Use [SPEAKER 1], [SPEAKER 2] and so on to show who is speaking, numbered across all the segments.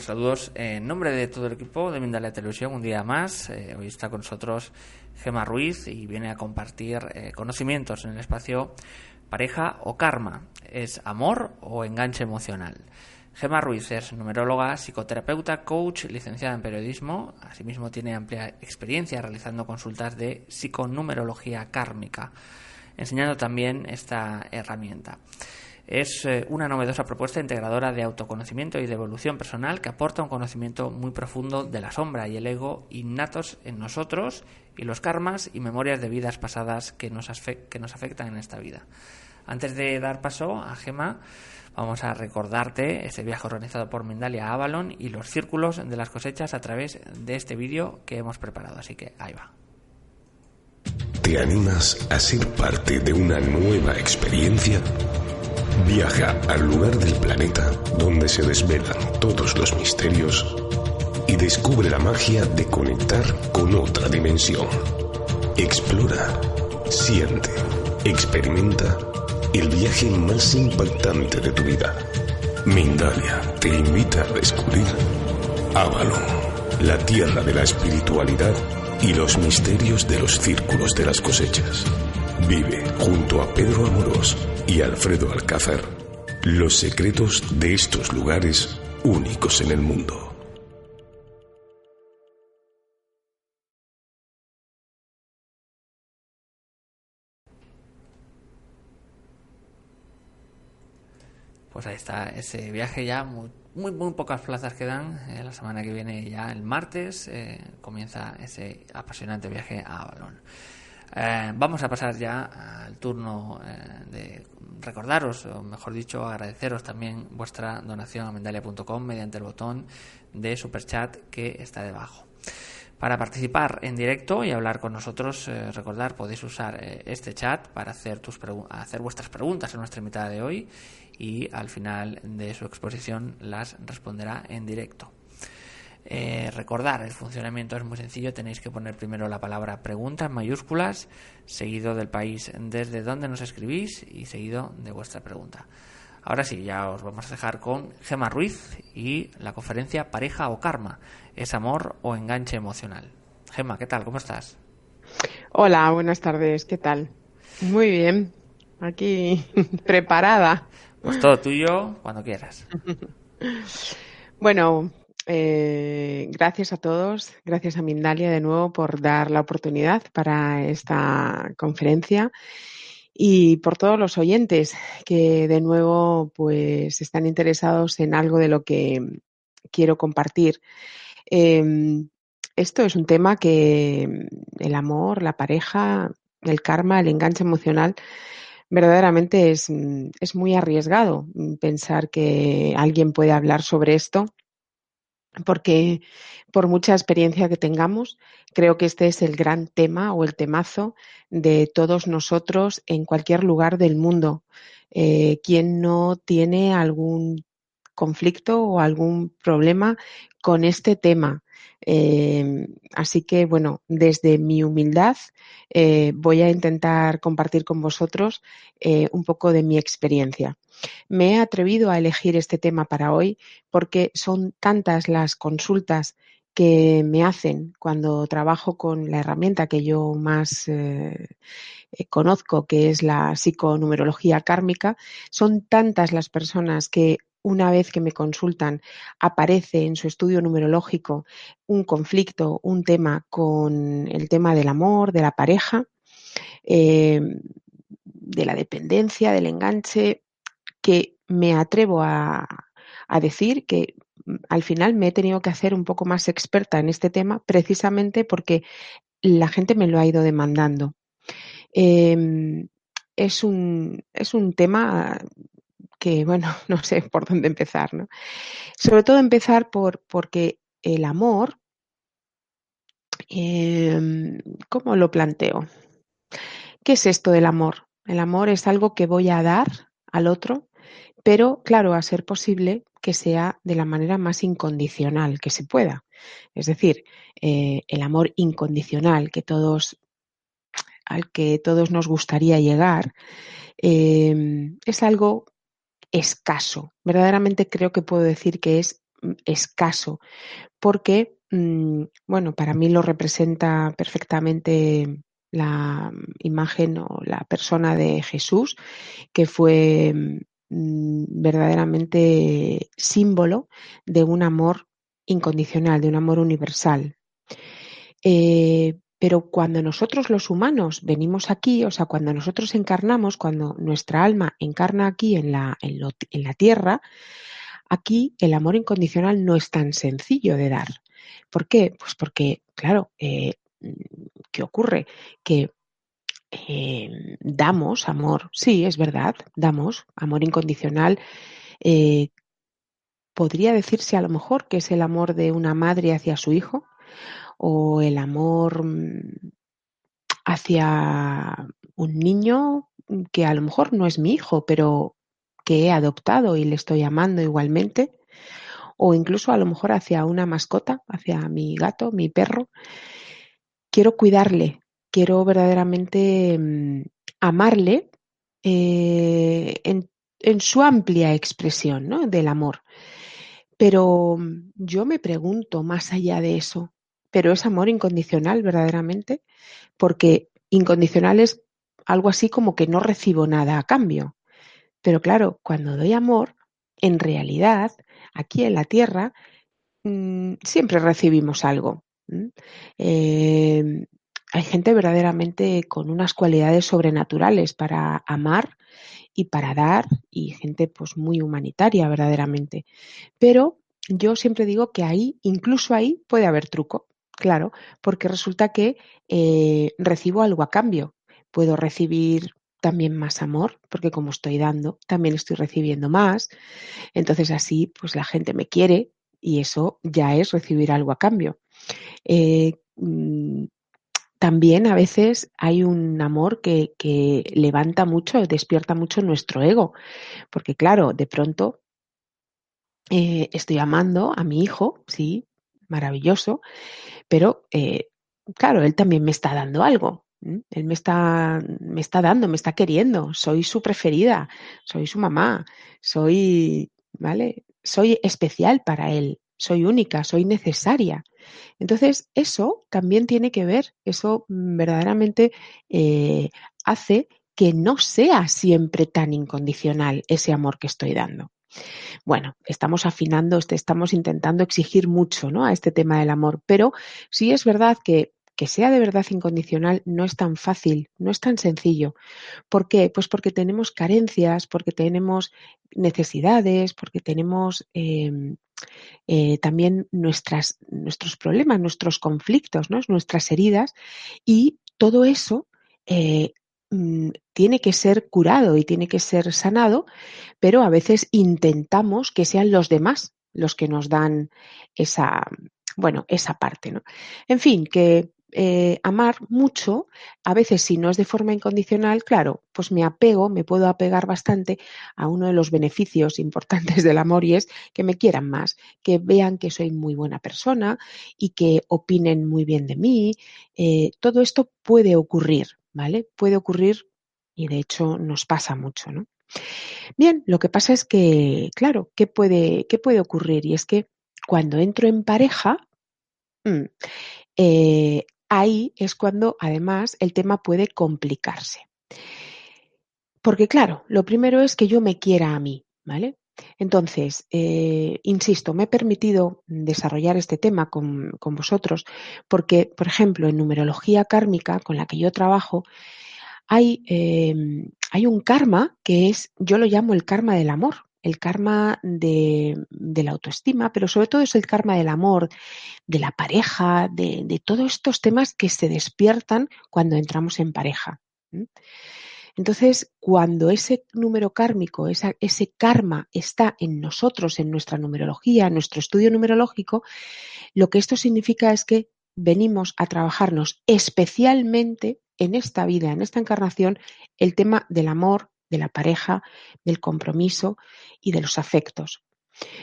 [SPEAKER 1] Saludos. En nombre de todo el equipo de Mindalia Televisión, un día más. Eh, hoy está con nosotros Gema Ruiz y viene a compartir eh, conocimientos en el espacio pareja o karma. ¿Es amor o enganche emocional? Gema Ruiz es numeróloga, psicoterapeuta, coach, licenciada en periodismo. Asimismo, tiene amplia experiencia realizando consultas de psiconumerología kármica, enseñando también esta herramienta. Es eh, una novedosa propuesta integradora de autoconocimiento y de evolución personal que aporta un conocimiento muy profundo de la sombra y el ego innatos en nosotros y los karmas y memorias de vidas pasadas que nos, que nos afectan en esta vida. Antes de dar paso a Gema, vamos a recordarte ese viaje organizado por Mindalia a Avalon y los círculos de las cosechas a través de este vídeo que hemos preparado. Así que ahí va.
[SPEAKER 2] ¿Te animas a ser parte de una nueva experiencia? Viaja al lugar del planeta donde se desvelan todos los misterios y descubre la magia de conectar con otra dimensión. Explora, siente, experimenta el viaje más impactante de tu vida. Mindalia te invita a descubrir Avalon, la tierra de la espiritualidad y los misterios de los círculos de las cosechas. Vive junto a Pedro Amorós y Alfredo Alcázar los secretos de estos lugares únicos en el mundo.
[SPEAKER 1] Pues ahí está, ese viaje ya, muy, muy, pocas plazas quedan. Eh, la semana que viene, ya el martes, eh, comienza ese apasionante viaje a Avalon. Eh, vamos a pasar ya al turno eh, de recordaros, o mejor dicho, agradeceros también vuestra donación a mendalia.com mediante el botón de superchat que está debajo. Para participar en directo y hablar con nosotros, eh, recordar, podéis usar este chat para hacer, tus hacer vuestras preguntas a nuestra invitada de hoy y al final de su exposición las responderá en directo. Eh, recordar, el funcionamiento es muy sencillo, tenéis que poner primero la palabra pregunta en mayúsculas, seguido del país desde donde nos escribís y seguido de vuestra pregunta. Ahora sí, ya os vamos a dejar con Gema Ruiz y la conferencia Pareja o Karma, ¿es amor o enganche emocional? Gema, ¿qué tal? ¿Cómo estás?
[SPEAKER 3] Hola, buenas tardes, ¿qué tal? Muy bien, aquí preparada.
[SPEAKER 1] Pues todo tuyo cuando quieras.
[SPEAKER 3] Bueno, eh, gracias a todos, gracias a Mindalia de nuevo por dar la oportunidad para esta conferencia y por todos los oyentes que de nuevo pues están interesados en algo de lo que quiero compartir. Em, esto es un tema que el amor, la pareja, el karma, el enganche emocional verdaderamente es, es muy arriesgado pensar que alguien puede hablar sobre esto porque por mucha experiencia que tengamos, creo que este es el gran tema o el temazo de todos nosotros en cualquier lugar del mundo. Eh, ¿Quién no tiene algún conflicto o algún problema con este tema? Eh, así que, bueno, desde mi humildad eh, voy a intentar compartir con vosotros eh, un poco de mi experiencia. Me he atrevido a elegir este tema para hoy porque son tantas las consultas que me hacen cuando trabajo con la herramienta que yo más conozco, que es la psiconumerología kármica. Son tantas las personas que una vez que me consultan, aparece en su estudio numerológico un conflicto, un tema con el tema del amor, de la pareja, eh, de la dependencia, del enganche, que me atrevo a, a decir que mm, al final me he tenido que hacer un poco más experta en este tema precisamente porque la gente me lo ha ido demandando. Em, es, un, es un tema que, bueno, no sé por dónde empezar, ¿no? Sobre todo empezar por, porque el amor, eh, ¿cómo lo planteo? ¿Qué es esto del amor? El amor es algo que voy a dar al otro, pero claro, a ser posible que sea de la manera más incondicional que se pueda. Es decir, eh, el amor incondicional que todos al que todos nos gustaría llegar, eh, es algo escaso. Verdaderamente creo que puedo decir que es mm, escaso, porque, mm, bueno, para mí lo representa perfectamente la imagen o la persona de Jesús, que fue mm, verdaderamente símbolo de un amor incondicional, de un amor universal. Eh, pero cuando nosotros los humanos venimos aquí, o sea, cuando nosotros encarnamos, cuando nuestra alma encarna aquí en la, en, la tierra, aquí el amor incondicional no es tan sencillo de dar. ¿Por qué? Pues porque, claro, eh, ¿qué ocurre? Que eh, damos amor, sí, es verdad, damos amor incondicional. Eh, podría decirse a lo mejor que es el amor de una madre hacia su hijo, o el amor mm, hacia un niño que a lo mejor no es mi hijo, pero que he adoptado y le estoy amando igualmente, o incluso a lo mejor hacia una mascota, hacia mi gato, mi perro. Quiero cuidarle, quiero verdaderamente mm, amarle eh, en, en, su amplia expresión ¿no? del amor. Pero mm, yo me pregunto, más allá de eso, pero es amor incondicional verdaderamente, porque incondicional es algo así como que no recibo nada a cambio. Pero claro, cuando doy amor, en realidad, aquí en la tierra, mm, siempre recibimos algo. Eh, hay gente verdaderamente con unas cualidades sobrenaturales para amar y para dar, y gente pues muy humanitaria verdaderamente. Pero yo siempre digo que ahí, incluso ahí, puede haber truco. Claro, porque resulta que eh, recibo algo a cambio. Puedo recibir también más amor, porque como estoy dando, también estoy recibiendo más. Entonces así, pues la gente me quiere y eso ya es recibir algo a cambio. Eh, mm, también a veces hay un amor que, que levanta mucho, despierta mucho nuestro ego, porque claro, de pronto eh, estoy amando a mi hijo, sí, maravilloso, pero eh, claro, él también me está dando algo. Él me está, me está dando, me está queriendo. Soy su preferida, soy su mamá, soy, ¿vale? Soy especial para él, soy única, soy necesaria. Entonces, eso también tiene que ver, eso verdaderamente eh, hace que no sea siempre tan incondicional ese amor que estoy dando. Bueno, estamos afinando, este, estamos intentando exigir mucho ¿no? a este tema del amor, pero sí es verdad que que sea de verdad incondicional no es tan fácil, no es tan sencillo. ¿Por qué? Pues porque tenemos carencias, porque tenemos necesidades, porque tenemos em, eh, también nuestros problemas, nuestros conflictos, ¿no? nuestras heridas y todo eso eh, Mm, tiene que ser curado y tiene que ser sanado, pero a veces intentamos que sean los demás los que nos dan esa, bueno, esa parte, ¿no? En fin, que eh, amar mucho, a veces si no es de forma incondicional, claro, pues me apego, me puedo apegar bastante a uno de los beneficios importantes del amor y es que me quieran más, que vean que soy muy buena persona y que opinen muy bien de mí. Eh, todo esto puede ocurrir, ¿vale? Puede ocurrir y de hecho nos pasa mucho, ¿no? Bien, lo que pasa es que, claro, ¿qué puede, qué puede ocurrir? Y es que cuando entro en pareja, mm, eh, ahí es cuando además el tema puede complicarse. Porque claro, lo primero es que yo me quiera a mí, ¿vale? Entonces, eh, insisto, me he permitido desarrollar este tema con, vosotros porque, por ejemplo, en numerología kármica, con la que yo trabajo, hay, em, hay un karma que es, yo lo llamo el karma del amor, el karma de, la autoestima, pero sobre todo es el karma del amor, de la pareja, de, todos estos temas que se despiertan cuando entramos en pareja. Entonces, cuando ese número kármico, ese karma está en nosotros, en nuestra numerología, en nuestro estudio numerológico, lo que esto significa es que venimos a trabajarnos especialmente en esta vida, en esta encarnación, el tema del amor, de la pareja, del compromiso y de los afectos.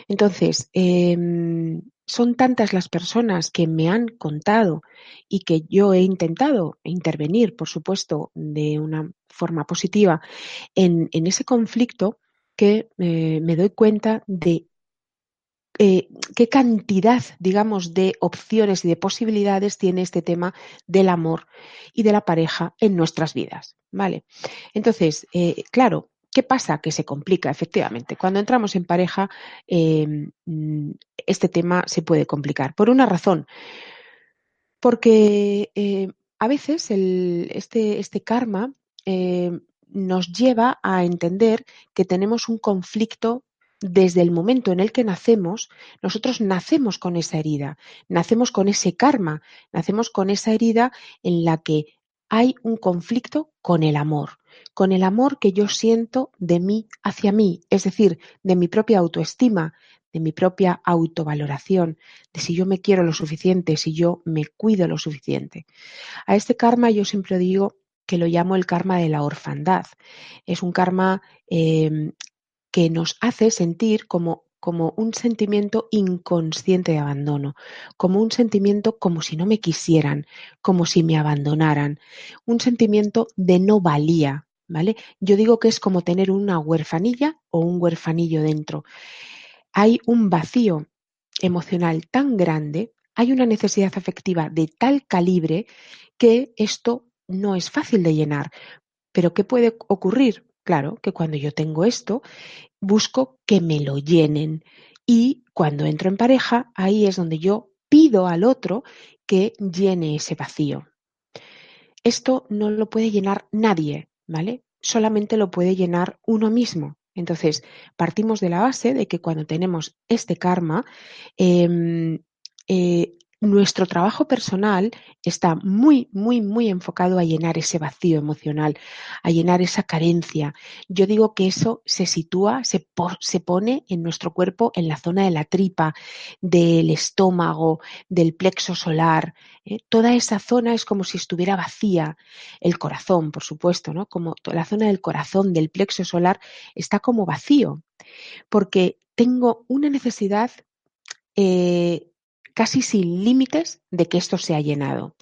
[SPEAKER 3] Entonces, em, son tantas las personas que me han contado y que yo he intentado intervenir, por supuesto, de una forma positiva en, ese conflicto que eh, me doy cuenta de eh, qué cantidad, digamos, de opciones y de posibilidades tiene este tema del amor y de la pareja en nuestras vidas, ¿vale? Entonces, eh, claro, ¿qué pasa? Que se complica, efectivamente. Cuando entramos en pareja, em, este tema se puede complicar. Por una razón, porque eh, a veces este, este karma nos lleva a entender que tenemos un conflicto desde el momento en el que nacemos, nosotros nacemos con esa herida, nacemos con ese karma, nacemos con esa herida en la que hay un conflicto con el amor, con el amor que yo siento de mí hacia mí, es decir, de mi propia autoestima, de mi propia autovaloración, de si yo me quiero lo suficiente, si yo me cuido lo suficiente. A este karma yo siempre digo que lo llamo el karma de la orfandad. Es un karma eh, que nos hace sentir como, como un sentimiento inconsciente de abandono, como un sentimiento como si no me quisieran, como si me abandonaran, un sentimiento de no valía, ¿vale? Yo digo que es como tener una huerfanilla o un huerfanillo dentro. Hay un vacío emocional tan grande, hay una necesidad afectiva de tal calibre que esto no es fácil de llenar. Pero ¿qué puede ocurrir? Claro, que cuando yo tengo esto, busco que me lo llenen. Y cuando entro en pareja, ahí es donde yo pido al otro que llene ese vacío. Esto no lo puede llenar nadie, ¿vale? Solamente lo puede llenar uno mismo. Entonces, partimos de la base de que cuando tenemos este karma, em, eh, nuestro trabajo personal está muy, muy, muy enfocado a llenar ese vacío emocional, a llenar esa carencia. Yo digo que eso se sitúa, se, pone en nuestro cuerpo en la zona de la tripa, del estómago, del plexo solar. ¿eh? Toda esa zona es como si estuviera vacía. El corazón, por supuesto, ¿no? Como la zona del corazón, del plexo solar, está como vacío. Porque tengo una necesidad eh, casi sin límites de que esto se ha llenado.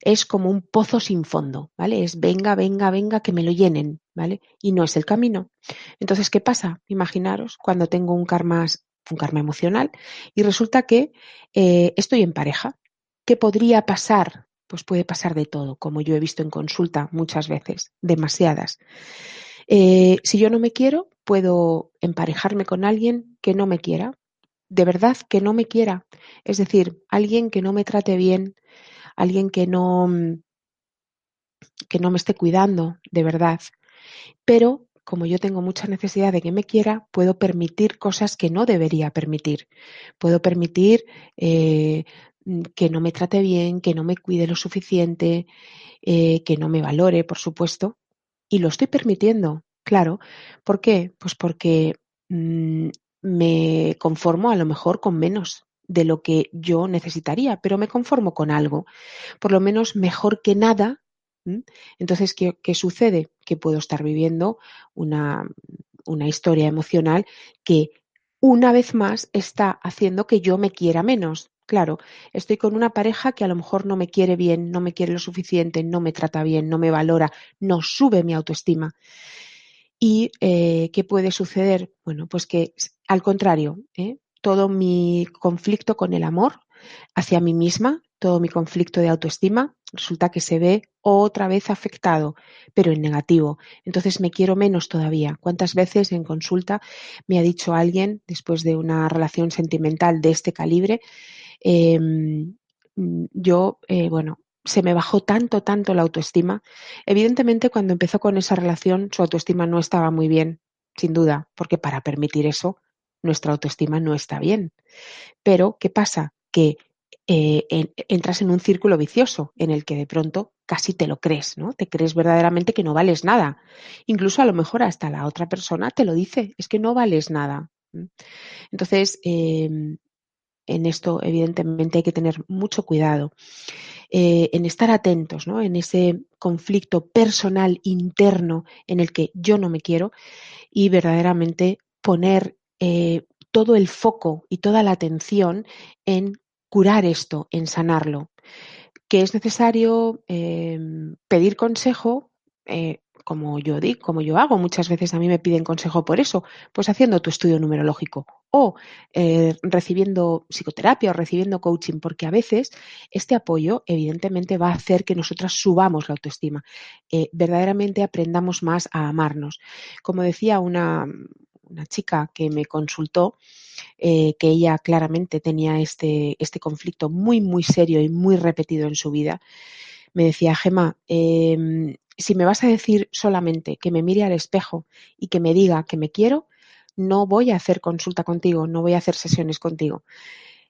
[SPEAKER 3] Es como un pozo sin fondo, ¿vale? Es venga, venga, venga, que me lo llenen, ¿vale? Y no es el camino. Entonces, ¿qué pasa? Imaginaros cuando tengo un karma, un karma emocional y resulta que eh, estoy en pareja. ¿Qué podría pasar? Pues puede pasar de todo, como yo he visto en consulta muchas veces, demasiadas. Eh, si yo no me quiero, puedo emparejarme con alguien que no me quiera, de verdad que no me quiera. Es decir, alguien que no me trate bien, alguien que no, mm, que no me esté cuidando, de verdad. Pero como yo tengo mucha necesidad de que me quiera, puedo permitir cosas que no debería permitir. Puedo permitir eh, mm, que no me trate bien, que no me cuide lo suficiente, eh, que no me valore, por supuesto. Y lo estoy permitiendo, claro. ¿Por qué? Pues porque mm, me conformo a lo mejor con menos de lo que yo necesitaría, pero me conformo con algo, por lo menos mejor que nada. Entonces, ¿qué, sucede? Que puedo estar viviendo una, una historia emocional que una vez más está haciendo que yo me quiera menos. Claro, estoy con una pareja que a lo mejor no me quiere bien, no me quiere lo suficiente, no me trata bien, no me valora, no sube mi autoestima. ¿Y eh, qué puede suceder? Bueno, pues que al contrario, ¿eh? todo mi conflicto con el amor hacia mí misma, todo mi conflicto de autoestima, resulta que se ve otra vez afectado, pero en negativo. Entonces me quiero menos todavía. ¿Cuántas veces en consulta me ha dicho alguien, después de una relación sentimental de este calibre, em, yo, eh, bueno, se me bajó tanto, tanto la autoestima. Evidentemente, cuando empezó con esa relación, su autoestima no estaba muy bien, sin duda, porque para permitir eso, nuestra autoestima no está bien. Pero, ¿qué pasa? Que eh, entras en un círculo vicioso en el que de pronto casi te lo crees, ¿no? Te crees verdaderamente que no vales nada. Incluso a lo mejor hasta la otra persona te lo dice, es que no vales nada. Entonces, em, en esto evidentemente hay que tener mucho cuidado. Eh, en estar atentos ¿no? en ese conflicto personal interno en el que yo no me quiero y verdaderamente poner eh, todo el foco y toda la atención en curar esto, en sanarlo. Que es necesario em, pedir consejo, eh, como yo digo, como yo hago, muchas veces a mí me piden consejo por eso, pues haciendo tu estudio numerológico o eh, recibiendo psicoterapia o recibiendo coaching, porque a veces este apoyo evidentemente va a hacer que nosotras subamos la autoestima, eh, verdaderamente aprendamos más a amarnos. Como decía una, una chica que me consultó, eh, que ella claramente tenía este, este conflicto muy, muy serio y muy repetido en su vida, me decía, Gema, em, si me vas a decir solamente que me mire al espejo y que me diga que me quiero, no voy a hacer consulta contigo, no voy a hacer sesiones contigo.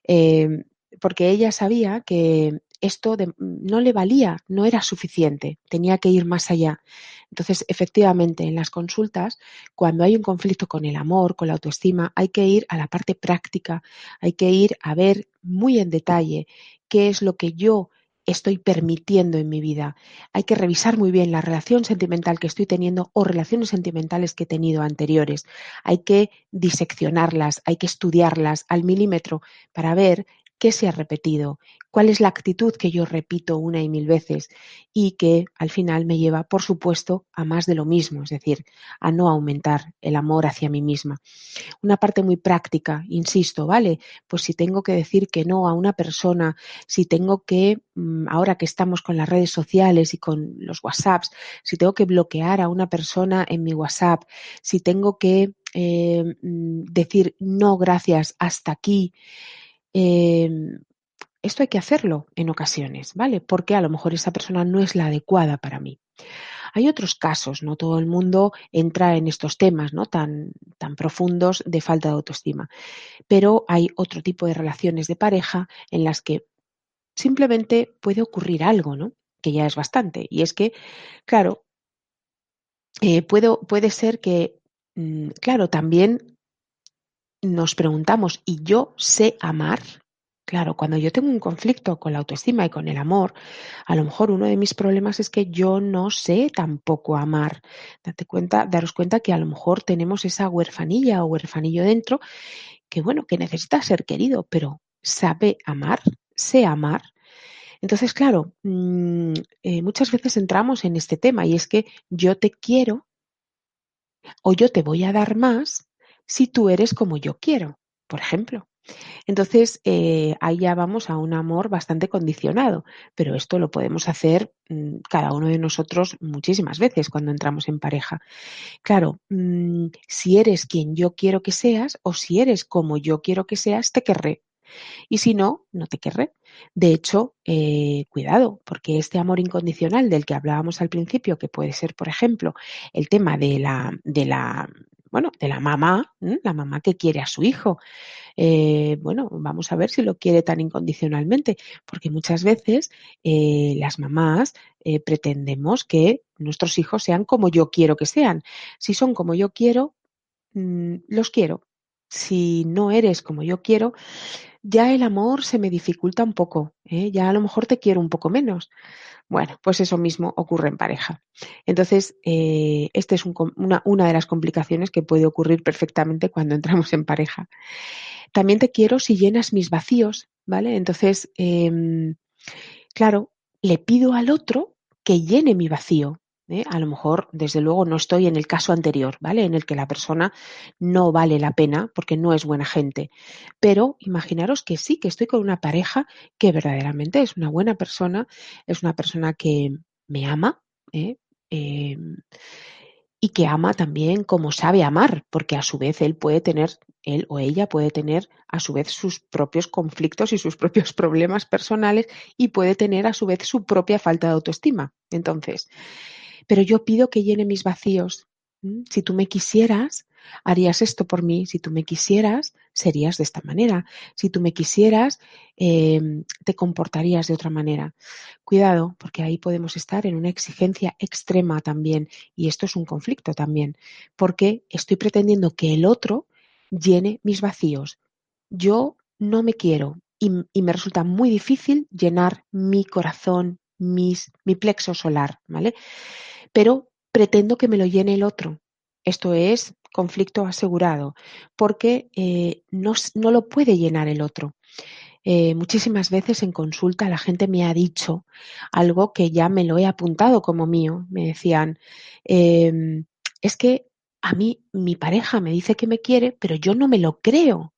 [SPEAKER 3] Em, porque ella sabía que esto no le valía, no era suficiente, tenía que ir más allá. Entonces, efectivamente, en las consultas, cuando hay un conflicto con el amor, con la autoestima, hay que ir a la parte práctica, hay que ir a ver muy en detalle qué es lo que yo estoy permitiendo en mi vida. Hay que revisar muy bien la relación sentimental que estoy teniendo o relaciones sentimentales que he tenido anteriores. Hay que diseccionarlas, hay que estudiarlas al milímetro para ver qué se ha repetido, cuál es la actitud que yo repito una y mil veces y que al final me lleva, por supuesto, a más de lo mismo, es decir, a no aumentar el amor hacia mí misma. Una parte muy práctica, insisto, ¿vale? Pues si tengo que decir que no a una persona, si tengo que, mm, ahora que estamos con las redes sociales y con los WhatsApps, si tengo que bloquear a una persona en mi WhatsApp, si tengo que eh, mm, decir no gracias hasta aquí, Em, esto hay que hacerlo en ocasiones, ¿vale? Porque a lo mejor esa persona no es la adecuada para mí. Hay otros casos, no todo el mundo entra en estos temas, ¿no? Tan, tan profundos de falta de autoestima. Pero hay otro tipo de relaciones de pareja en las que simplemente puede ocurrir algo, ¿no? Que ya es bastante. Y es que, claro, eh, puede ser que, mm, claro, también nos preguntamos, ¿y yo sé amar? Claro, cuando yo tengo un conflicto con la autoestima y con el amor, a lo mejor uno de mis problemas es que yo no sé tampoco amar. Date cuenta, daros cuenta que a lo mejor tenemos esa huerfanilla o huerfanillo dentro que bueno, que necesita ser querido, pero sabe amar, sé amar. Entonces, claro, mm, eh, muchas veces entramos en este tema y es que yo te quiero o yo te voy a dar más si tú eres como yo quiero, por ejemplo. Entonces, eh, ahí ya vamos a un amor bastante condicionado, pero esto lo podemos hacer mm, cada uno de nosotros muchísimas veces cuando entramos en pareja. Claro, mm, si eres quien yo quiero que seas o si eres como yo quiero que seas, te querré. Y si no, no te querré. De hecho, eh, cuidado, porque este amor incondicional del que hablábamos al principio, que puede ser, por ejemplo, el tema de la, de la bueno, de la mamá, la mamá que quiere a su hijo. Eh, bueno, vamos a ver si lo quiere tan incondicionalmente, porque muchas veces eh, las mamás eh, pretendemos que nuestros hijos sean como yo quiero que sean. Si son como yo quiero, mm, los quiero. Si no eres como yo quiero, ya el amor se me dificulta un poco, ya a lo mejor te quiero un poco menos. Bueno, pues eso mismo ocurre en pareja. Entonces, eh, esta es una, una, de las complicaciones que puede ocurrir perfectamente cuando entramos en pareja. También te quiero si llenas mis vacíos, ¿vale? Entonces, eh, claro, le pido al otro que llene mi vacío. ¿Eh? A lo mejor, desde luego, no estoy en el caso anterior, ¿vale? En el que la persona no vale la pena porque no es buena gente. Pero imaginaros que sí, que estoy con una pareja que verdaderamente es una buena persona, es una persona que me ama, ¿eh? Em, y que ama también como sabe amar, porque a su vez él puede tener, él o ella puede tener a su vez sus propios conflictos y sus propios problemas personales y puede tener a su vez su propia falta de autoestima. Entonces, pero yo pido que llene mis vacíos. Si tú me quisieras, harías esto por mí. Si tú me quisieras, serías de esta manera. Si tú me quisieras, em, te comportarías de otra manera. Cuidado, porque ahí podemos estar en una exigencia extrema también. Y esto es un conflicto también, porque estoy pretendiendo que el otro llene mis vacíos. Yo no me quiero y, me resulta muy difícil llenar mi corazón, mi plexo solar, ¿vale? Pero pretendo que me lo llene el otro. Esto es conflicto asegurado, porque eh, no, no, lo puede llenar el otro. Eh, muchísimas veces en consulta la gente me ha dicho algo que ya me lo he apuntado como mío. Me decían, em, es que a mí mi pareja me dice que me quiere, pero yo no me lo creo.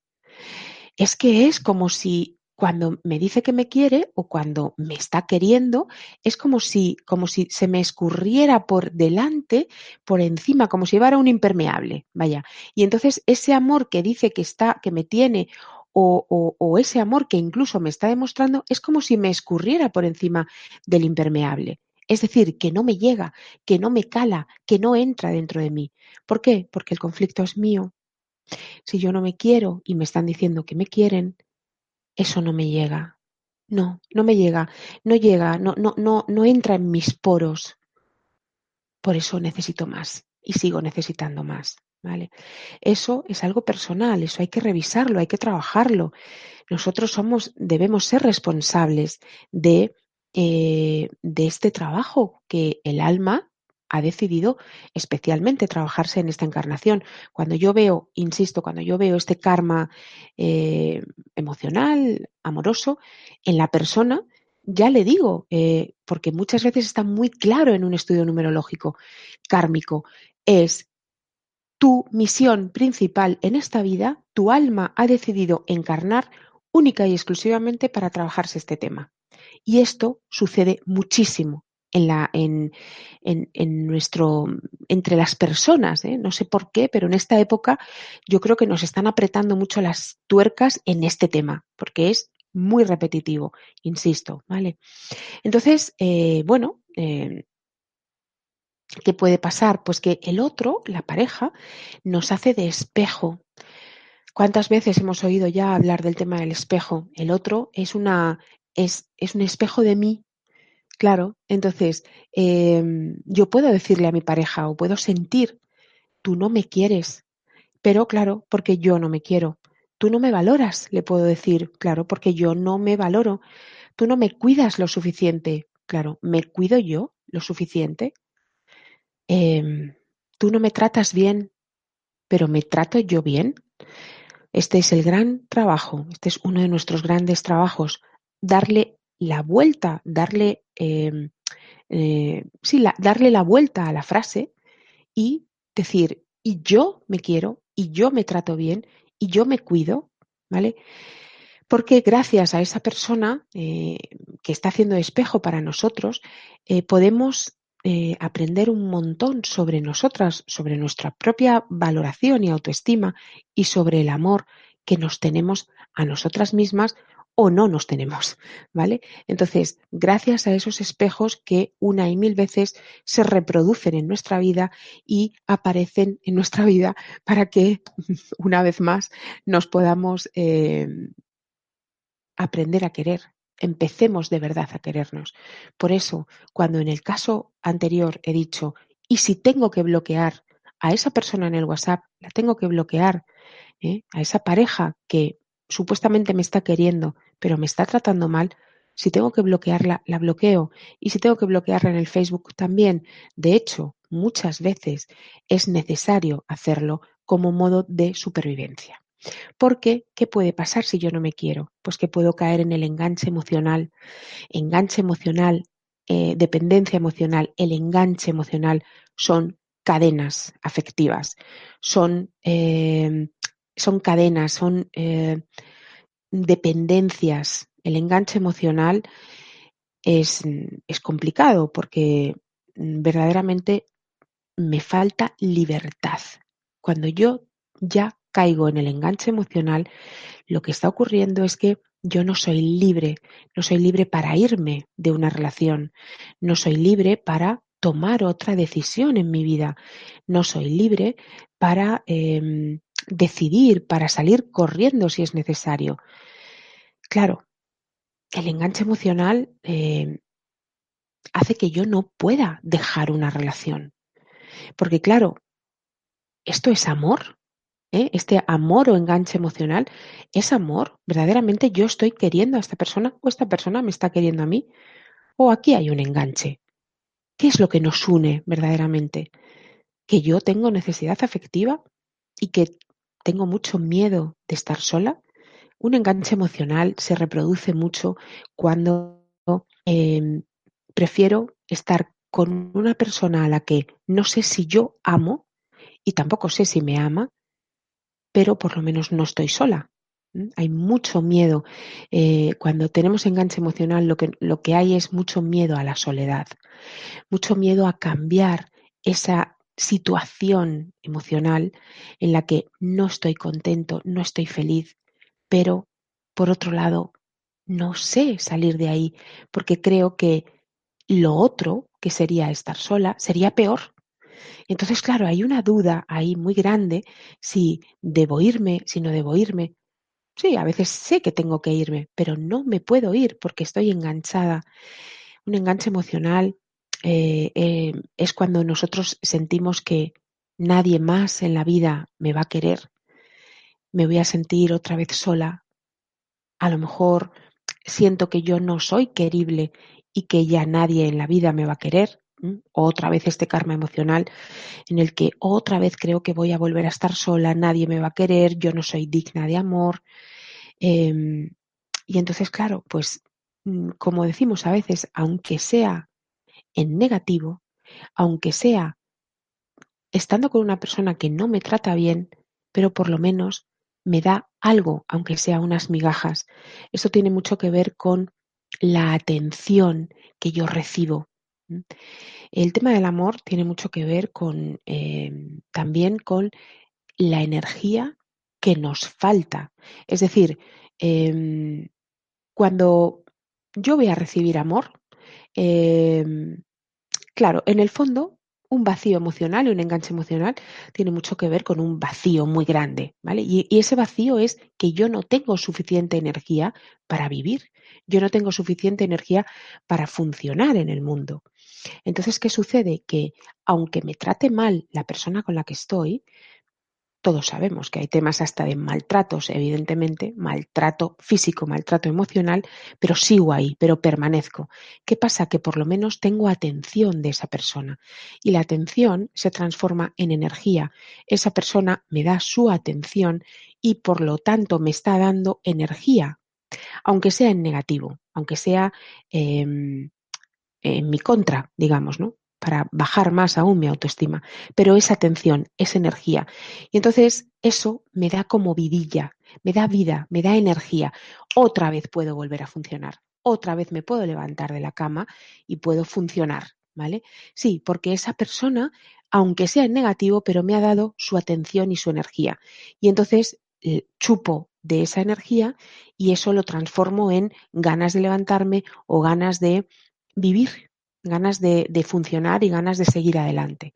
[SPEAKER 3] Es que es como si cuando me dice que me quiere o cuando me está queriendo, es como si, como si se me escurriera por delante, por encima, como si llevara un impermeable, vaya. Y entonces ese amor que dice que está, que me tiene, o, o, o ese amor que incluso me está demostrando, es como si me escurriera por encima del impermeable. Es decir, que no me llega, que no me cala, que no entra dentro de mí. ¿Por qué? Porque el conflicto es mío. Si yo no me quiero y me están diciendo que me quieren, eso no me llega. No, no me llega, no llega, no, no, no, no entra en mis poros. Por eso necesito más y sigo necesitando más. ¿Vale? Eso es algo personal, eso hay que revisarlo, hay que trabajarlo. Nosotros somos, debemos ser responsables de, eh, de este trabajo que el alma ha decidido especialmente trabajarse en esta encarnación. Cuando yo veo, insisto, cuando yo veo este karma eh, emocional, amoroso, en la persona, ya le digo, eh, porque muchas veces está muy claro en un estudio numerológico kármico, es tu misión principal en esta vida, tu alma ha decidido encarnar única y exclusivamente para trabajarse este tema. Y esto sucede muchísimo en la, en, en, nuestro, entre las personas. ¿eh? No sé por qué, pero en esta época yo creo que nos están apretando mucho las tuercas en este tema, porque es muy repetitivo, insisto, ¿vale? Entonces, eh, bueno, eh, ¿qué puede pasar? Pues que el otro, la pareja, nos hace de espejo. ¿Cuántas veces hemos oído ya hablar del tema del espejo? El otro es una es, es un espejo de mí Claro, entonces em, yo puedo decirle a mi pareja o puedo sentir, tú no me quieres, pero claro, porque yo no me quiero. Tú no me valoras, le puedo decir, claro, porque yo no me valoro. Tú no me cuidas lo suficiente, claro, ¿me cuido yo lo suficiente? Em, tú no me tratas bien, pero ¿me trato yo bien? Este es el gran trabajo, este es uno de nuestros grandes trabajos, darle la vuelta, darle, em, eh, sí, darle la vuelta a la frase y decir, y yo me quiero, y yo me trato bien, y yo me cuido, ¿vale? Porque gracias a esa persona eh, que está haciendo espejo para nosotros, eh, podemos aprender un montón sobre nosotras, sobre nuestra propia valoración y autoestima y sobre el amor que nos tenemos a nosotras mismas o no nos tenemos, ¿vale? Entonces, gracias a esos espejos que una y mil veces se reproducen en nuestra vida y aparecen en nuestra vida para que, una vez más, nos podamos eh, aprender a querer. Empecemos de verdad a querernos. Por eso, cuando en el caso anterior he dicho, y si tengo que bloquear a esa persona en el WhatsApp, la tengo que bloquear, ¿eh? a esa pareja que supuestamente me está queriendo, pero me está tratando mal, si tengo que bloquearla, la bloqueo. Y si tengo que bloquearla en el Facebook también. De hecho, muchas veces es necesario hacerlo como modo de supervivencia. Porque, ¿qué puede pasar si yo no me quiero? Pues que puedo caer en el enganche emocional. Enganche emocional, eh, dependencia emocional, el enganche emocional son cadenas afectivas, son eh, son cadenas, son eh, dependencias. El enganche emocional es, es complicado porque verdaderamente me falta libertad. Cuando yo ya caigo en el enganche emocional, lo que está ocurriendo es que yo no soy libre, no soy libre para irme de una relación, no soy libre para tomar otra decisión en mi vida, no soy libre para em, decidir, para salir corriendo si es necesario. Claro, el enganche emocional em, hace que yo no pueda dejar una relación. Porque claro, ¿esto es amor? ¿eh? este amor o enganche emocional, es amor. Verdaderamente yo estoy queriendo a esta persona o esta persona me está queriendo a mí. O aquí hay un enganche. ¿Qué es lo que nos une verdaderamente? Que yo tengo necesidad afectiva y que tengo mucho miedo de estar sola. Un enganche emocional se reproduce mucho cuando em, prefiero estar con una persona a la que no sé si yo amo y tampoco sé si me ama, pero por lo menos no estoy sola. Hay mucho miedo. Eh, cuando tenemos enganche emocional, lo que, lo que hay es mucho miedo a la soledad, mucho miedo a cambiar esa situación emocional en la que no estoy contento, no estoy feliz, pero por otro lado, no sé salir de ahí porque creo que lo otro, que sería estar sola, sería peor. Entonces, claro, hay una duda ahí muy grande si debo irme, si no debo irme. Sí, a veces sé que tengo que irme, pero no me puedo ir porque estoy enganchada. Un enganche emocional eh, eh, es cuando nosotros sentimos que nadie más en la vida me va a querer. Me voy a sentir otra vez sola. A lo mejor siento que yo no soy querible y que ya nadie en la vida me va a querer. Otra vez este karma emocional en el que otra vez creo que voy a volver a estar sola, nadie me va a querer, yo no soy digna de amor. Em, y entonces, claro, pues mm, como decimos a veces, aunque sea en negativo, aunque sea estando con una persona que no me trata bien, pero por lo menos me da algo, aunque sea unas migajas. Esto tiene mucho que ver con la atención que yo recibo. El tema del amor tiene mucho que ver con em, también con la energía que nos falta. Es decir, em, cuando yo voy a recibir amor, em, claro, en el fondo un vacío emocional y un enganche emocional tiene mucho que ver con un vacío muy grande, ¿vale? Y, y, ese vacío es que yo no tengo suficiente energía para vivir, yo no tengo suficiente energía para funcionar en el mundo. Entonces, ¿qué sucede? Que aunque me trate mal la persona con la que estoy, todos sabemos que hay temas hasta de maltratos, evidentemente, maltrato físico, maltrato emocional, pero sigo ahí, pero permanezco. ¿Qué pasa? Que por lo menos tengo atención de esa persona y la atención se transforma en energía. Esa persona me da su atención y por lo tanto me está dando energía, aunque sea en negativo, aunque sea em, en mi contra, digamos, ¿no? Para bajar más aún mi autoestima. Pero esa atención, esa energía. Y entonces eso me da como vidilla, me da vida, me da energía. Otra vez puedo volver a funcionar. Otra vez me puedo levantar de la cama y puedo funcionar, ¿vale? Sí, porque esa persona, aunque sea en negativo, pero me ha dado su atención y su energía. Y entonces eh, chupo de esa energía y eso lo transformo en ganas de levantarme o ganas de vivir, ganas de, funcionar y ganas de seguir adelante.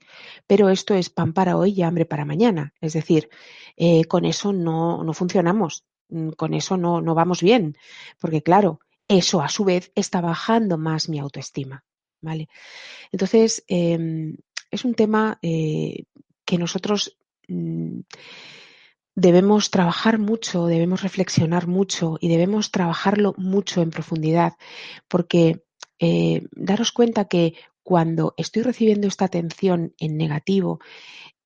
[SPEAKER 3] Pero esto es pan para hoy y hambre para mañana. Es decir, eh, con eso no, no funcionamos, mm, con eso no, no vamos bien, porque claro, eso a su vez está bajando más mi autoestima. ¿vale? Entonces, em, es un tema eh, que nosotros mm, debemos trabajar mucho, debemos reflexionar mucho y debemos trabajarlo mucho en profundidad, porque eh, daros cuenta que cuando estoy recibiendo esta atención en negativo,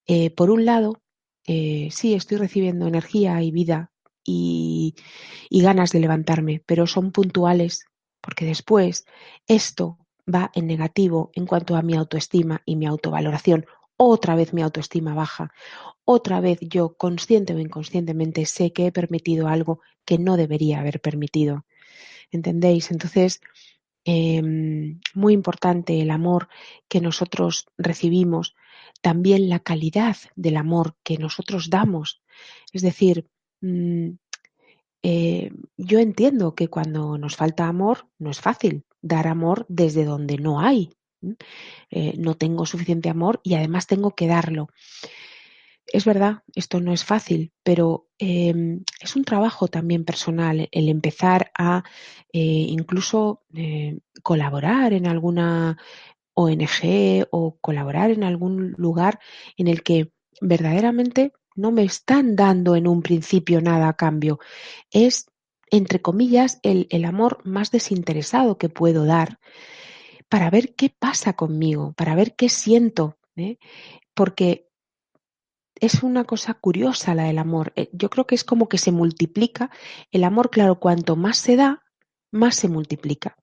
[SPEAKER 3] eh, por un lado, eh, sí estoy recibiendo energía y vida y, y ganas de levantarme, pero son puntuales, porque después esto va en negativo en cuanto a mi autoestima y mi autovaloración. Otra vez mi autoestima baja. Otra vez yo, consciente o inconscientemente, sé que he permitido algo que no debería haber permitido. ¿Entendéis? Entonces, em, muy importante el amor que nosotros recibimos, también la calidad del amor que nosotros damos. Es decir, mm, eh, yo entiendo que cuando nos falta amor no es fácil dar amor desde donde no hay. Eh, no tengo suficiente amor y además tengo que darlo. Es verdad, esto no es fácil, pero em, es un trabajo también personal el empezar a eh, incluso colaborar en alguna ONG o colaborar en algún lugar en el que verdaderamente no me están dando en un principio nada a cambio. Es, entre comillas, el, amor más desinteresado que puedo dar para ver qué pasa conmigo, para ver qué siento. ¿eh? Porque es una cosa curiosa la del amor. Eh, yo creo que es como que se multiplica. El amor, claro, cuanto más se da, más se multiplica.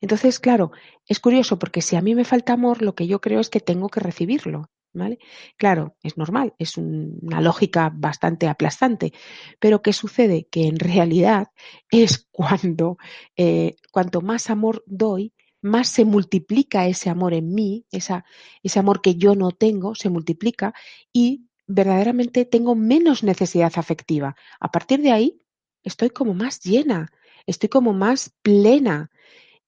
[SPEAKER 3] Entonces, claro, es curioso porque si a mí me falta amor, lo que yo creo es que tengo que recibirlo. ¿Vale? Claro, es normal, es una lógica bastante aplastante, pero ¿qué sucede? Que en realidad es cuando eh, cuanto más amor doy, más se multiplica ese amor en mí, esa, ese amor que yo no tengo, se multiplica y verdaderamente tengo menos necesidad afectiva. A partir de ahí, estoy como más llena, estoy como más plena.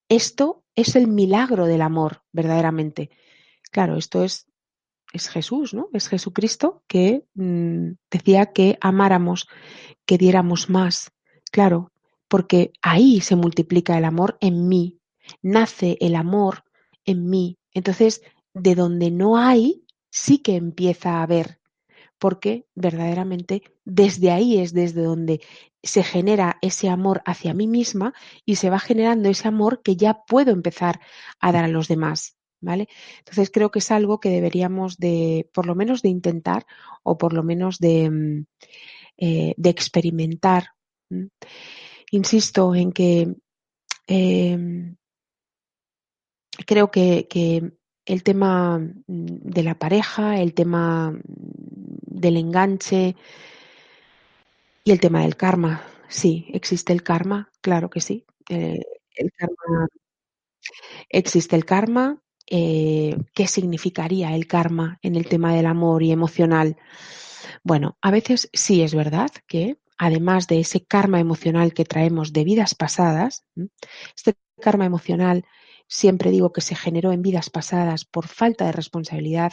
[SPEAKER 3] Esto es el milagro del amor, verdaderamente. Claro, esto es es Jesús, ¿no? Es Jesucristo que mm, decía que amáramos, que diéramos más. Claro, porque ahí se multiplica el amor en mí, nace el amor en mí. Entonces, de donde no hay, sí que empieza a haber, porque verdaderamente desde ahí es desde donde se genera ese amor hacia mí misma y se va generando ese amor que ya puedo empezar a dar a los demás. ¿vale? Entonces creo que es algo que deberíamos de, por lo menos de intentar o por lo menos de, mm, eh, de experimentar. Insisto en que em, creo que, que, el tema mm, de la pareja, el tema del enganche y el tema del karma, sí, existe el karma, claro que sí. Eh, el karma, existe el karma, eh, qué significaría el karma en el tema del amor y emocional. Bueno, a veces sí es verdad que además de ese karma emocional que traemos de vidas pasadas, este karma emocional siempre digo que se generó en vidas pasadas por falta de responsabilidad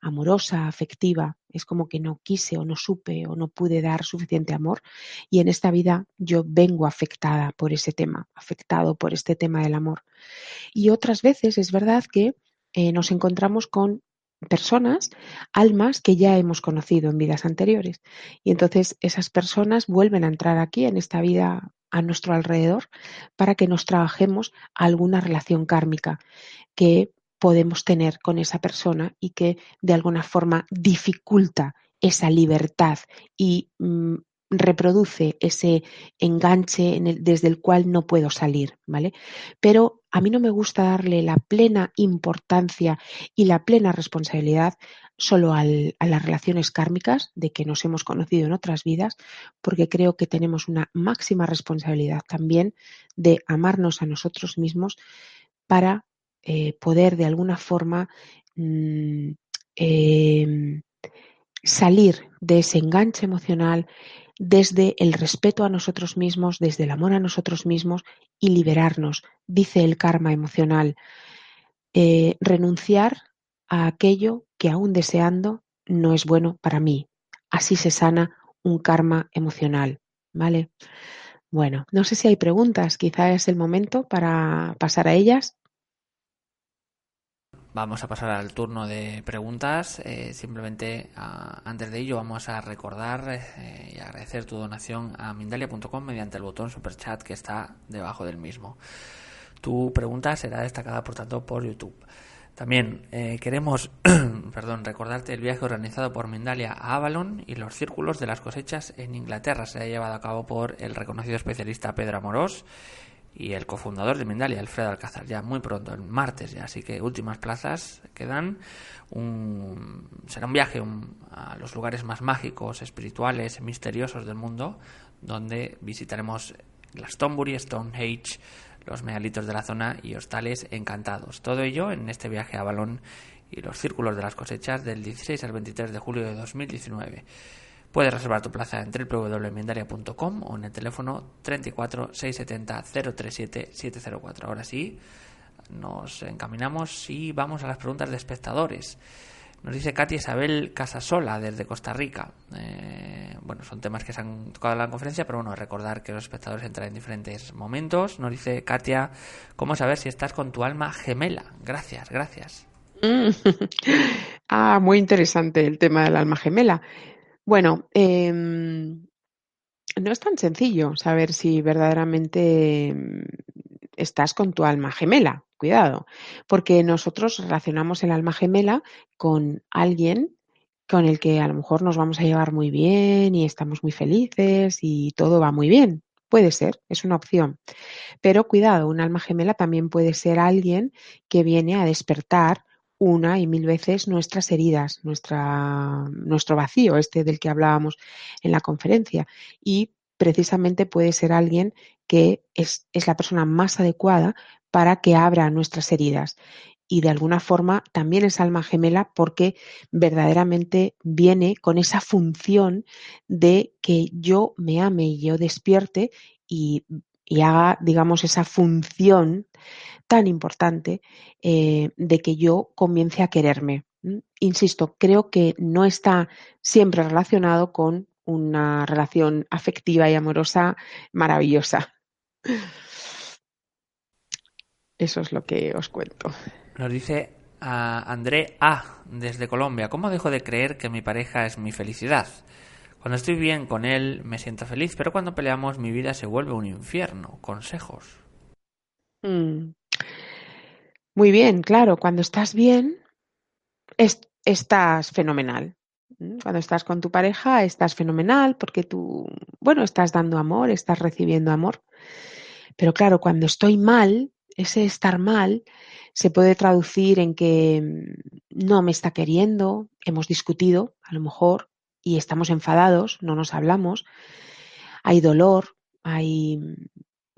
[SPEAKER 3] amorosa, afectiva, es como que no quise o no supe o no pude dar suficiente amor y en esta vida yo vengo afectada por ese tema, afectado por este tema del amor. Y otras veces es verdad que eh, nos encontramos con personas, almas que ya hemos conocido en vidas anteriores. Y entonces esas personas vuelven a entrar aquí en esta vida a nuestro alrededor para que nos trabajemos alguna relación kármica que podemos tener con esa persona y que de alguna forma dificulta esa libertad y mm, reproduce ese enganche desde el cual no puedo salir, ¿vale? Pero a mí no me gusta darle la plena importancia y la plena responsabilidad solo a las relaciones kármicas de que nos hemos conocido en otras vidas, porque creo que tenemos una máxima responsabilidad también de amarnos a nosotros mismos para eh, poder de alguna forma mm, em, salir de ese enganche emocional desde el respeto a nosotros mismos, desde el amor a nosotros mismos y liberarnos, dice el karma emocional. Eh, renunciar a aquello que aún deseando no es bueno para mí. Así se sana un karma emocional. ¿Vale? Bueno, no sé si hay preguntas, quizá es el momento para pasar a ellas.
[SPEAKER 1] Vamos a pasar al turno de preguntas. Eh, simplemente antes de ello vamos a recordar eh, y agradecer tu donación a Mindalia.com mediante el botón super chat que está debajo del mismo. Tu pregunta será destacada por tanto por YouTube. También eh, queremos perdón, recordarte el viaje organizado por Mindalia a Avalon y los círculos de las cosechas en Inglaterra. Se ha llevado a cabo por el reconocido especialista Pedro Amorós y el cofundador de Mindalia, Alfredo Alcázar, ya muy pronto, el martes ya, así que últimas plazas quedan. Un, será un viaje a los lugares más mágicos, espirituales, misteriosos del mundo, donde visitaremos Glastonbury, Stonehenge, los megalitos de la zona y hostales encantados. Todo ello en este viaje a Balón y los círculos de las cosechas del 16 al 23 de julio de 2019. Puedes reservar tu plaza en www.mindaria.com o en el teléfono 34 670 037 704. Ahora sí, nos encaminamos y vamos a las preguntas de espectadores. Nos dice Katia Isabel Casasola desde Costa Rica. Eh, bueno, son temas que se han tocado en la conferencia, pero bueno, recordar que los espectadores entran en diferentes momentos. Nos dice Katia, ¿cómo saber si estás con tu alma gemela? Gracias, gracias.
[SPEAKER 3] ah, muy interesante el tema del alma gemela. Bueno, em, no es tan sencillo saber si verdaderamente em, estás con tu alma gemela. Cuidado, porque nosotros relacionamos el alma gemela con alguien con el que a lo mejor nos vamos a llevar muy bien y estamos muy felices y todo va muy bien. Puede ser, es una opción. Pero cuidado, un alma gemela también puede ser alguien que viene a despertar una y mil veces nuestras heridas, nuestro vacío, este del que hablábamos en la conferencia. Y precisamente puede ser alguien que es la persona más adecuada para que abra nuestras heridas. Y de alguna forma también es alma gemela porque verdaderamente viene con esa función de que yo me ame y yo despierte y, y haga, digamos, esa función tan importante eh, de que yo comience a quererme. Insisto, creo que no está siempre relacionado con una relación afectiva y amorosa maravillosa. Eso es lo que os cuento.
[SPEAKER 1] Nos dice a André A desde Colombia, ¿cómo dejo de creer que mi pareja es mi felicidad? Cuando estoy bien con él me siento feliz, pero cuando peleamos mi vida se vuelve un infierno. Consejos.
[SPEAKER 3] Mm. Muy bien, claro, cuando estás bien, estás fenomenal. Cuando estás con tu pareja, estás fenomenal porque tú, bueno, estás dando amor, estás recibiendo amor. Pero claro, cuando estoy mal, ese estar mal se puede traducir en que mm, no me está queriendo, hemos discutido, a lo mejor, y estamos enfadados, no nos hablamos, hay dolor, hay,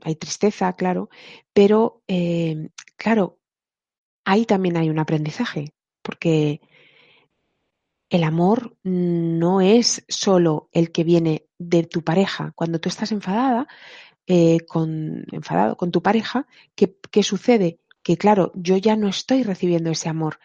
[SPEAKER 3] hay tristeza, claro, pero eh, claro, ahí también hay un aprendizaje, porque el amor no es solo el que viene de tu pareja. Cuando tú estás enfadada, eh, con, enfadado con tu pareja, ¿qué, ¿qué sucede? Que claro, yo ya no estoy recibiendo ese amor,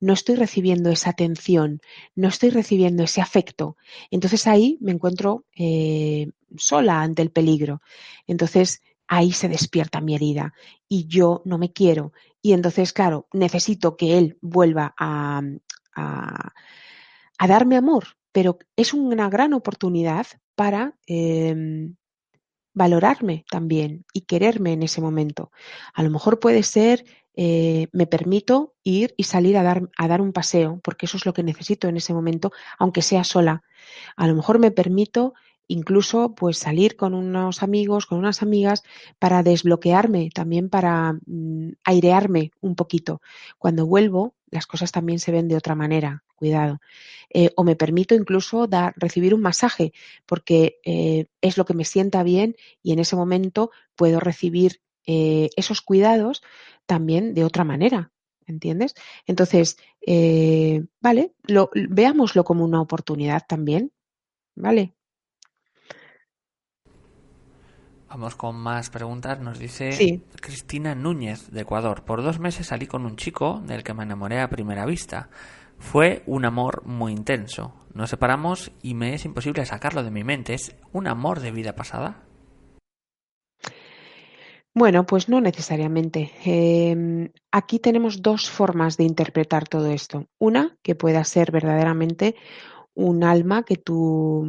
[SPEAKER 3] no estoy recibiendo esa atención, no estoy recibiendo ese afecto. Entonces ahí me encuentro eh, sola ante el peligro. Entonces ahí se despierta mi herida y yo no me quiero. Y entonces, claro, necesito que él vuelva a, a, darme amor, pero es una gran oportunidad para em, valorarme también y quererme en ese momento. A lo mejor puede ser, eh, me permito ir y salir a dar, a dar un paseo, porque eso es lo que necesito en ese momento, aunque sea sola. A lo mejor me permito incluso pues salir con unos amigos, con unas amigas para desbloquearme, también para mm, airearme un poquito. Cuando vuelvo, las cosas también se ven de otra manera, cuidado. Eh, o me permito incluso dar, recibir un masaje, porque eh, es lo que me sienta bien y en ese momento puedo recibir eh, esos cuidados también de otra manera. ¿Entiendes? Entonces, vale, lo, veámoslo como una oportunidad también. ¿Vale?
[SPEAKER 1] Vamos con más preguntas. Nos dice Cristina Núñez de Ecuador. Por dos meses salí con un chico del que me enamoré a primera vista. Fue un amor muy intenso. Nos separamos y me es imposible sacarlo de mi mente. ¿Es un amor de vida pasada?
[SPEAKER 3] Bueno, pues no necesariamente. Em, aquí tenemos dos formas de interpretar todo esto. Una, que pueda ser verdaderamente un alma que tú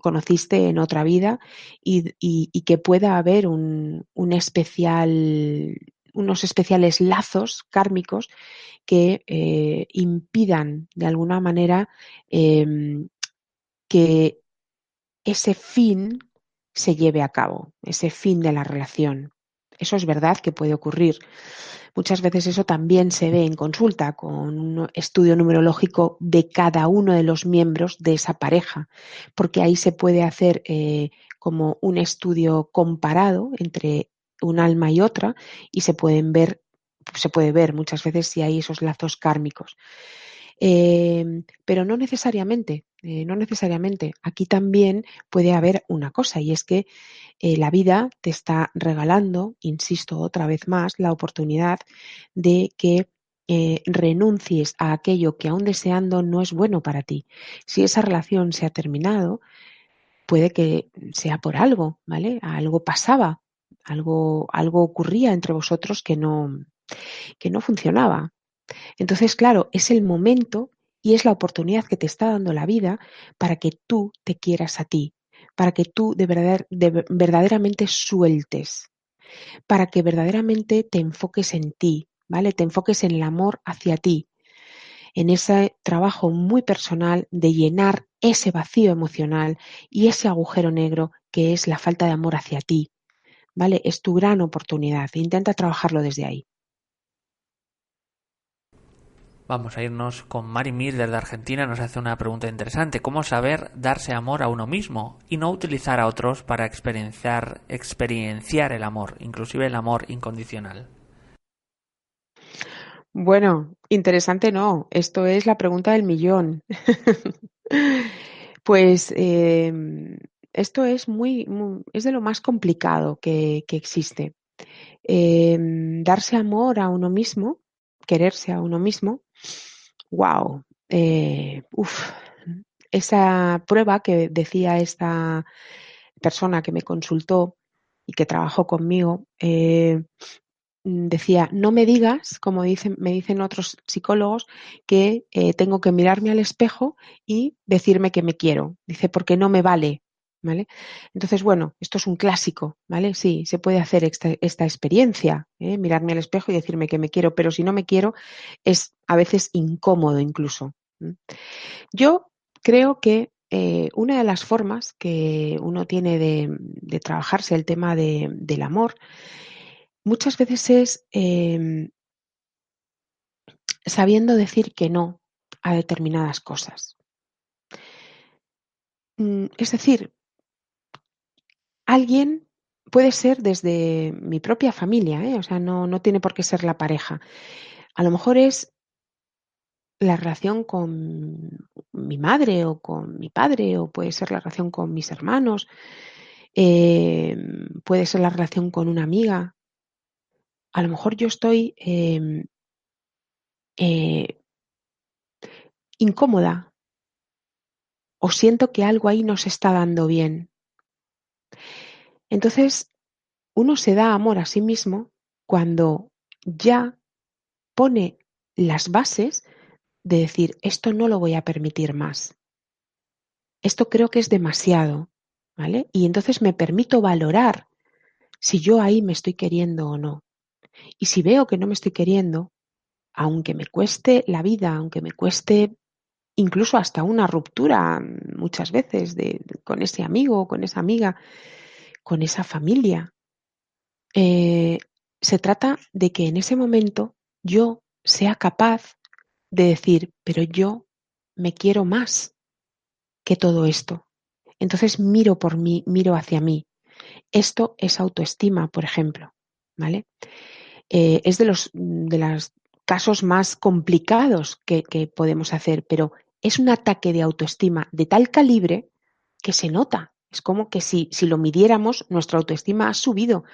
[SPEAKER 3] conociste en otra vida y, que pueda haber un, especial, unos especiales lazos kármicos que eh, impidan de alguna manera em, que ese fin se lleve a cabo, ese fin de la relación. Eso es verdad que puede ocurrir. Muchas veces eso también se ve en consulta con un estudio numerológico de cada uno de los miembros de esa pareja, porque ahí se puede hacer eh, como un estudio comparado entre un alma y otra y se pueden ver, se puede ver muchas veces si hay esos lazos kármicos. Eh, pero no necesariamente, eh, no necesariamente. Aquí también puede haber una cosa y es que eh, la vida te está regalando, insisto otra vez más, la oportunidad de que renuncies a aquello que aún deseando no es bueno para ti. Si esa relación se ha terminado, puede que sea por algo, ¿vale? Algo pasaba, algo, algo ocurría entre vosotros que no, que no funcionaba. Entonces, claro, es el momento y es la oportunidad que te está dando la vida para que tú te quieras a ti, para que tú de, verdad, de verdaderamente sueltes, para que verdaderamente te enfoques en ti, ¿vale? Te enfoques en el amor hacia ti, en ese trabajo muy personal de llenar ese vacío emocional y ese agujero negro que es la falta de amor hacia ti, ¿vale? Es tu gran oportunidad. Intenta trabajarlo desde ahí.
[SPEAKER 1] Vamos a irnos con Mari Mir desde Argentina. Nos hace una pregunta interesante. ¿Cómo saber darse amor a uno mismo y no utilizar a otros para experienciar, experienciar el amor, inclusive el amor incondicional?
[SPEAKER 3] Bueno, interesante no. Esto es la pregunta del millón. pues em, esto es muy, es de lo más complicado que, existe. Em, darse amor a uno mismo, quererse a uno mismo, wow, eh, esa prueba que decía esta persona que me consultó y que trabajó conmigo, eh, decía, no me digas, como dicen, me dicen otros psicólogos, que eh, tengo que mirarme al espejo y decirme que me quiero. Dice, porque no me vale. Entonces, bueno, esto es un clásico, ¿vale? Sí, se puede hacer esta, experiencia, ¿eh? mirarme al espejo y decirme que me quiero, pero si no me quiero, es a veces incómodo incluso. Yo creo que eh, una de las formas que uno tiene de, trabajarse el tema del amor muchas veces es em, sabiendo decir que no a determinadas cosas. Mm, es decir, alguien puede ser desde mi propia familia, ¿eh? o sea, no, no tiene por qué ser la pareja. A lo mejor es la relación con mi madre o con mi padre, o puede ser la relación con mis hermanos, em, puede ser la relación con una amiga. A lo mejor yo estoy em, eh, incómoda o siento que algo ahí no se está dando bien. Entonces, uno se da amor a sí mismo cuando ya pone las bases de decir, esto no lo voy a permitir más. Esto creo que es demasiado, ¿vale? Y entonces me permito valorar si yo ahí me estoy queriendo o no. Y si veo que no me estoy queriendo, aunque me cueste la vida, aunque me cueste incluso hasta una ruptura muchas veces de, con ese amigo con esa amiga, con esa familia. Eh, se trata de que en ese momento yo sea capaz de decir, pero yo me quiero más que todo esto. Entonces miro por mí, miro hacia mí. Esto es autoestima, por ejemplo, ¿vale? Eh, es de los de los casos más complicados que, que podemos hacer, pero es un ataque de autoestima de tal calibre que se nota, es como que si, si lo midiéramos, nuestra autoestima ha subido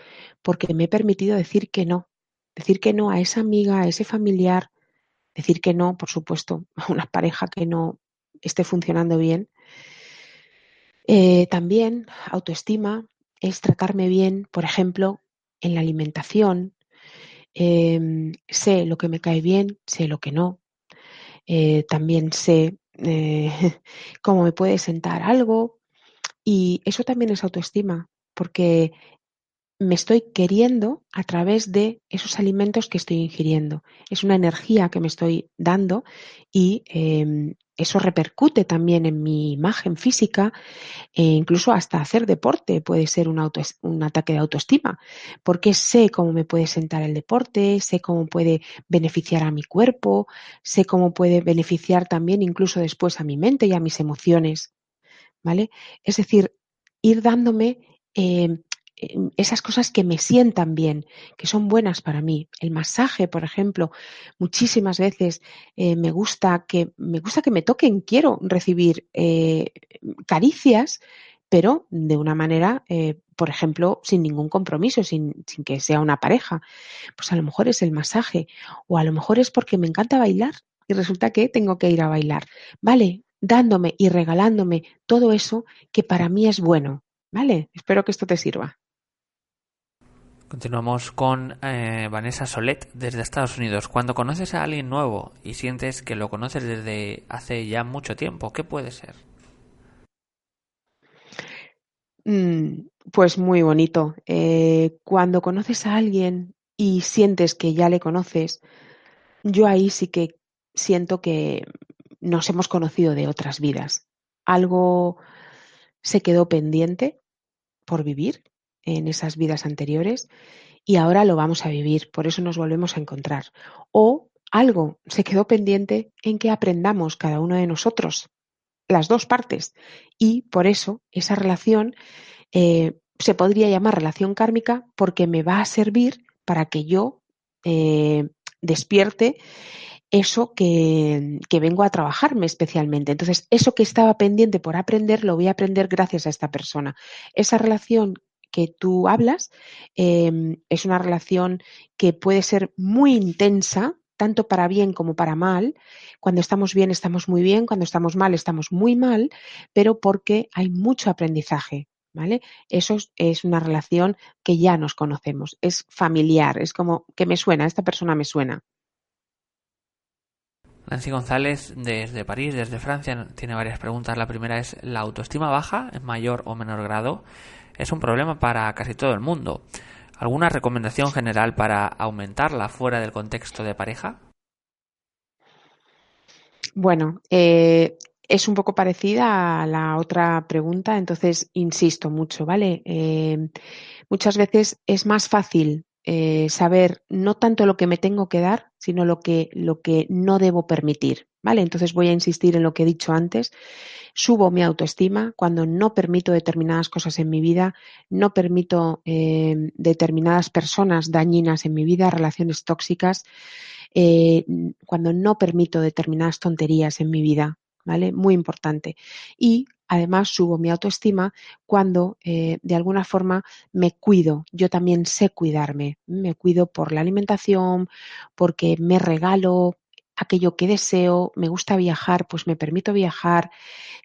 [SPEAKER 3] porque me he permitido decir que no. Decir que no a esa amiga, a ese familiar, decir que no, por supuesto, a una pareja que no esté funcionando bien. Eh, también autoestima es tratarme bien, por ejemplo, en la alimentación. Em, sé lo que me cae bien, sé lo que no. Eh, también sé eh, cómo me puede sentar algo, y eso también es autoestima, porque me estoy queriendo a través de esos alimentos que estoy ingiriendo. Es una energía que me estoy dando y em, eso repercute también en mi imagen física e incluso hasta hacer deporte puede ser un, ataque de autoestima, porque sé cómo me puede sentar el deporte, sé cómo puede beneficiar a mi cuerpo, sé cómo puede beneficiar también incluso después a mi mente y a mis emociones. ¿vale? Es decir, ir dándome eh, esas cosas que me sientan bien, que son buenas para mí. El masaje, por ejemplo, muchísimas veces eh, me gusta que me gusta que me toquen, quiero recibir eh, caricias, pero de una manera, eh, por ejemplo, sin ningún compromiso, sin, sin que sea una pareja. Pues a lo mejor es el masaje, o a lo mejor es porque me encanta bailar y resulta que tengo que ir a bailar. Vale, dándome y regalándome todo eso que para mí es bueno. ¿Vale? Espero que esto te sirva.
[SPEAKER 1] Continuamos con eh, Vanessa Solet desde Estados Unidos. Cuando conoces a alguien nuevo y sientes que lo conoces desde hace ya mucho tiempo, ¿qué puede ser?
[SPEAKER 3] Mm, pues muy bonito. Eh, cuando conoces a alguien y sientes que ya le conoces, yo ahí sí que siento que nos hemos conocido de otras vidas. Algo se quedó pendiente por vivir en esas vidas anteriores y ahora lo vamos a vivir, por eso nos volvemos a encontrar. O algo se quedó pendiente en que aprendamos cada uno de nosotros, las dos partes, y por eso esa relación eh, se podría llamar relación kármica porque me va a servir para que yo eh, despierte eso que, que, vengo a trabajarme especialmente. Entonces, eso que estaba pendiente por aprender, lo voy a aprender gracias a esta persona. Esa relación que tú hablas eh, es una relación que puede ser muy intensa, tanto para bien como para mal. Cuando estamos bien estamos muy bien, cuando estamos mal estamos muy mal, pero porque hay mucho aprendizaje. ¿Vale? Eso es una relación que ya nos conocemos, es familiar, es como que me suena, esta persona me suena.
[SPEAKER 1] Nancy González desde París, desde Francia, tiene varias preguntas. La primera es, ¿la autoestima baja en mayor o menor grado es un problema para casi todo el mundo? ¿Alguna recomendación general para aumentarla fuera del contexto de pareja?
[SPEAKER 3] Bueno, eh, es un poco parecida a la otra pregunta, entonces insisto mucho, ¿vale? Eh, muchas veces es más fácil eh, saber no tanto lo que me tengo que dar, sino lo que, lo que no debo permitir. ¿Vale? Entonces voy a insistir en lo que he dicho antes. Subo mi autoestima cuando no permito determinadas cosas en mi vida, no permito eh, determinadas personas dañinas en mi vida, relaciones tóxicas, eh, cuando no permito determinadas tonterías en mi vida. ¿Vale? Muy importante. Y además subo mi autoestima cuando eh, de alguna forma me cuido. Yo también sé cuidarme. Me cuido por la alimentación, porque me regalo aquello que deseo, me gusta viajar, pues me permito viajar,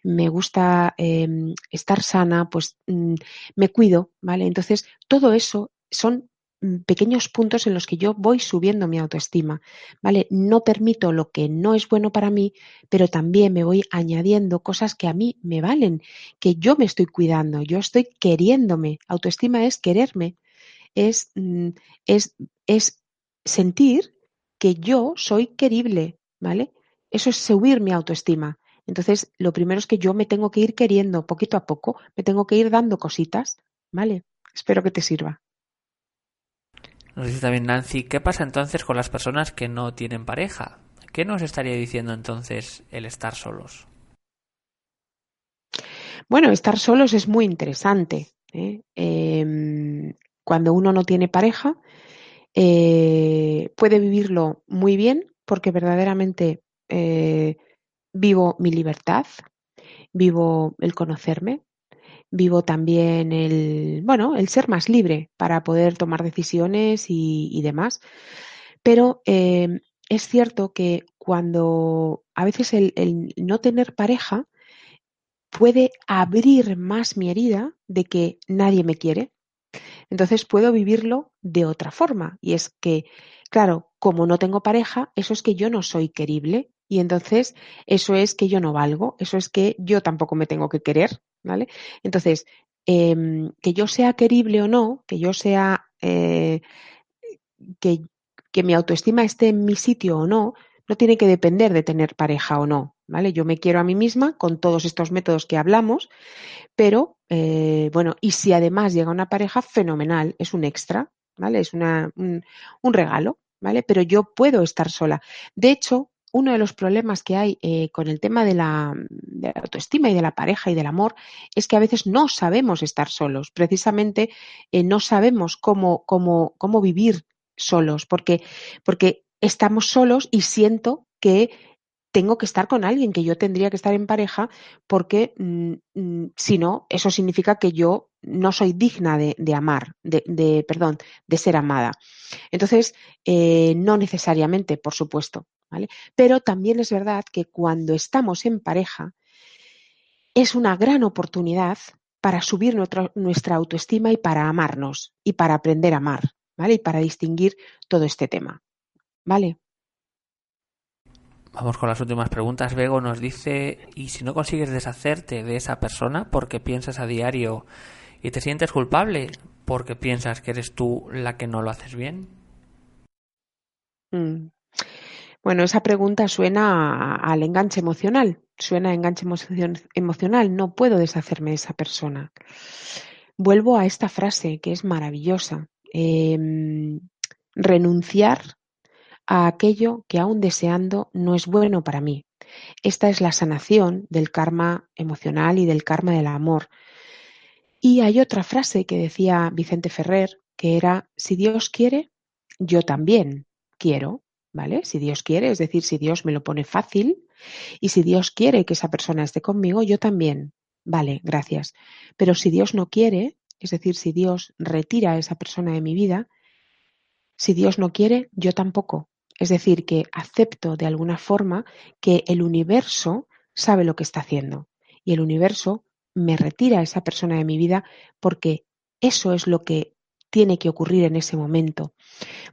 [SPEAKER 3] me gusta em, estar sana, pues mm, me cuido, ¿vale? Entonces, todo eso son Mm, pequeños puntos en los que yo voy subiendo mi autoestima, ¿vale? No permito lo que no es bueno para mí, pero también me voy añadiendo cosas que a mí me valen, que yo me estoy cuidando, yo estoy queriéndome. Autoestima es quererme, es, mm, es, es sentir que yo soy querible, ¿vale? Eso es subir mi autoestima. Entonces, lo primero es que yo me tengo que ir queriendo poquito a poco, me tengo que ir dando cositas, ¿vale? Espero que te sirva.
[SPEAKER 1] Nos dice también Nancy, ¿qué pasa entonces con las personas que no tienen pareja? ¿Qué nos estaría diciendo entonces el estar solos?
[SPEAKER 3] Bueno, estar solos es muy interesante. ¿eh? Em, cuando uno no tiene pareja, eh, puede vivirlo muy bien porque verdaderamente eh, vivo mi libertad, vivo el conocerme, vivo también el, bueno, el ser más libre para poder tomar decisiones y, demás. Pero eh, es cierto que cuando a veces el, el, no tener pareja puede abrir más mi herida de que nadie me quiere. Entonces puedo vivirlo de otra forma. Y es que, claro, como no tengo pareja, eso es que yo no soy querible. Y entonces eso es que yo no valgo, eso es que yo tampoco me tengo que querer, ¿vale? Entonces, em, que yo sea querible o no, que yo sea, eh, que, que mi autoestima esté en mi sitio o no, no tiene que depender de tener pareja o no, ¿vale? Yo me quiero a mí misma con todos estos métodos que hablamos, pero eh, bueno, y si además llega una pareja, fenomenal, es un extra, ¿vale? Es una, un, regalo, ¿vale? Pero yo puedo estar sola. De hecho, uno de los problemas que hay eh, con el tema de la, autoestima y de la pareja y del amor es que a veces no sabemos estar solos, precisamente eh, no sabemos cómo, cómo, cómo vivir solos, porque, porque estamos solos y siento que tengo que estar con alguien, que yo tendría que estar en pareja, porque mm, mm, si no, eso significa que yo no soy digna de, amar, de, perdón, de ser amada. Entonces, eh, no necesariamente, por supuesto, ¿vale? Pero también es verdad que cuando estamos en pareja, es una gran oportunidad para subir nuestra autoestima y para amarnos y para aprender a amar, ¿vale? Y para distinguir todo este tema, ¿vale?
[SPEAKER 1] Vamos con las últimas preguntas. Bego nos dice, ¿y si no consigues deshacerte de esa persona porque piensas a diario y te sientes culpable porque piensas que eres tú la que no lo haces bien?
[SPEAKER 3] Mm. Bueno, esa pregunta suena al enganche emocional, suena a enganche emocional, no puedo deshacerme de esa persona. Vuelvo a esta frase que es maravillosa. Em, renunciar a aquello que aún deseando no es bueno para mí. Esta es la sanación del karma emocional y del karma del amor. Y hay otra frase que decía Vicente Ferrer, que era, si Dios quiere, yo también quiero, ¿vale? Si Dios quiere, es decir, si Dios me lo pone fácil y si Dios quiere que esa persona esté conmigo, yo también. Vale, gracias. Pero si Dios no quiere, es decir, si Dios retira a esa persona de mi vida, si Dios no quiere, yo tampoco. Es decir, que acepto de alguna forma que el universo sabe lo que está haciendo y el universo me retira a esa persona de mi vida porque eso es lo que tiene que ocurrir en ese momento.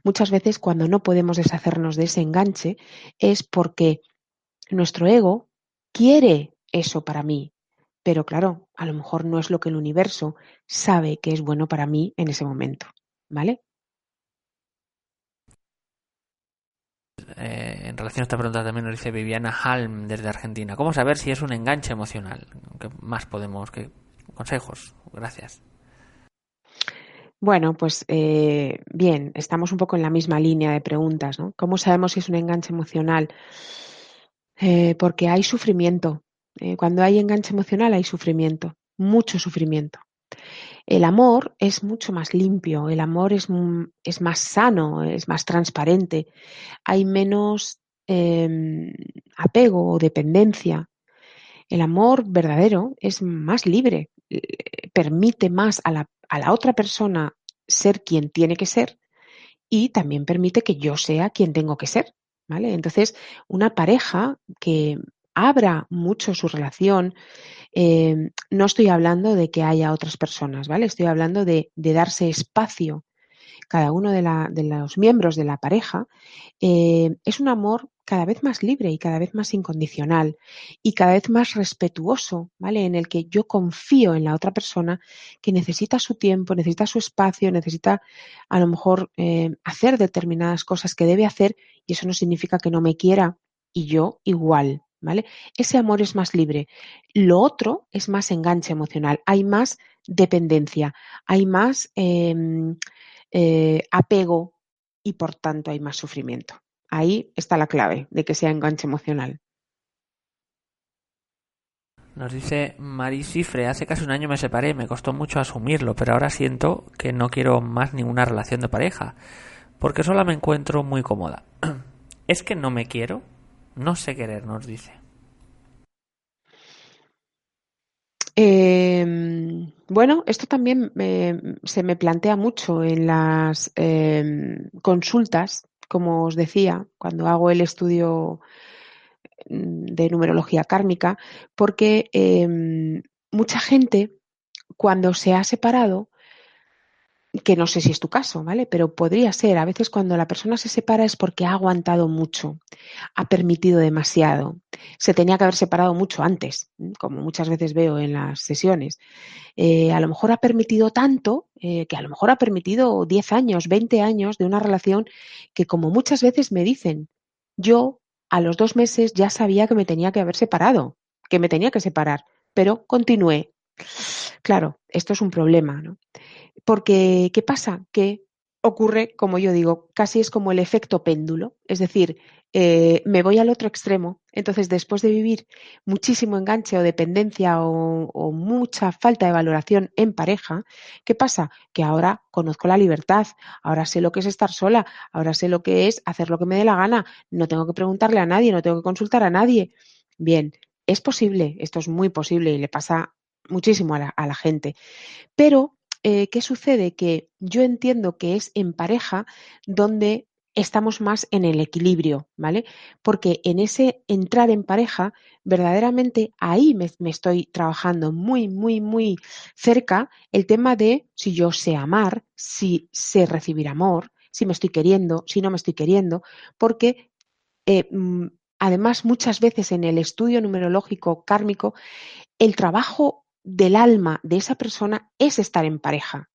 [SPEAKER 3] Muchas veces cuando no podemos deshacernos de ese enganche es porque nuestro ego quiere eso para mí, pero claro, a lo mejor no es lo que el universo sabe que es bueno para mí en ese momento, ¿vale?
[SPEAKER 1] Eh, en relación a esta pregunta también nos dice Viviana Halm desde Argentina. ¿Cómo saber si es un enganche emocional? ¿Qué más podemos? ¿Qué consejos? Gracias.
[SPEAKER 3] Bueno, pues eh, bien, estamos un poco en la misma línea de preguntas, ¿no? ¿Cómo sabemos si es un enganche emocional? Eh, porque hay sufrimiento. cuando hay enganche emocional hay sufrimiento, mucho sufrimiento. El amor es mucho más limpio, el amor es, es más sano, es más transparente, hay menos em, apego o dependencia. El amor verdadero es más libre, eh, permite más a la, a la otra persona ser quien tiene que ser y también permite que yo sea quien tengo que ser. ¿Vale? Entonces, una pareja que abra mucho su relación, eh, no estoy hablando de que haya otras personas, ¿vale? Estoy hablando de, darse espacio. Cada uno de, los miembros de la pareja eh, es un amor cada vez más libre y cada vez más incondicional y cada vez más respetuoso, ¿vale? En el que yo confío en la otra persona que necesita su tiempo, necesita su espacio, necesita a lo mejor eh, hacer determinadas cosas que debe hacer y eso no significa que no me quiera y yo igual, Ese amor es más libre. Lo otro es más enganche emocional, hay más dependencia, hay más em, eh, apego y por tanto hay más sufrimiento. Ahí está la clave de que sea enganche emocional.
[SPEAKER 1] Nos dice Mari Cifre, hace casi un año me separé, me costó mucho asumirlo, pero ahora siento que no quiero más ninguna relación de pareja, porque sola me encuentro muy cómoda. ¿Es que no me quiero? No sé querer, nos dice.
[SPEAKER 3] Em, bueno, esto también se me plantea mucho en las em, consultas, como os decía, cuando hago el estudio mm, de numerología kármica, porque em, mucha gente, cuando se ha separado, que no sé si es tu caso, ¿vale? Pero podría ser. A veces cuando la persona se separa es porque ha aguantado mucho, ha permitido demasiado. Se tenía que haber separado mucho antes, como muchas veces veo en las sesiones. Eh, a lo mejor ha permitido tanto, eh, que a lo mejor ha permitido 10 años, 20 años de una relación que como muchas veces me dicen, yo a los dos meses ya sabía que me tenía que haber separado, que me tenía que separar, pero continué. Claro, esto es un problema, ¿no? Porque, ¿qué pasa? Que ocurre, como yo digo, casi es como el efecto péndulo. Es decir, eh, me voy al otro extremo. Entonces, después de vivir muchísimo enganche o dependencia o, mucha falta de valoración en pareja, ¿qué pasa? Que ahora conozco la libertad, ahora sé lo que es estar sola, ahora sé lo que es hacer lo que me dé la gana, no tengo que preguntarle a nadie, no tengo que consultar a nadie. Bien, es posible, esto es muy posible y le pasa muchísimo a la, gente. Pero, eh, ¿qué sucede? Que yo entiendo que es en pareja donde estamos más en el equilibrio, ¿vale? Porque en ese entrar en pareja, verdaderamente ahí me, estoy trabajando muy, muy, muy cerca el tema de si yo sé amar, si sé recibir amor, si me estoy queriendo, si no me estoy queriendo, porque eh, mm, además muchas veces en el estudio numerológico kármico, el trabajo del alma de esa persona es estar en pareja.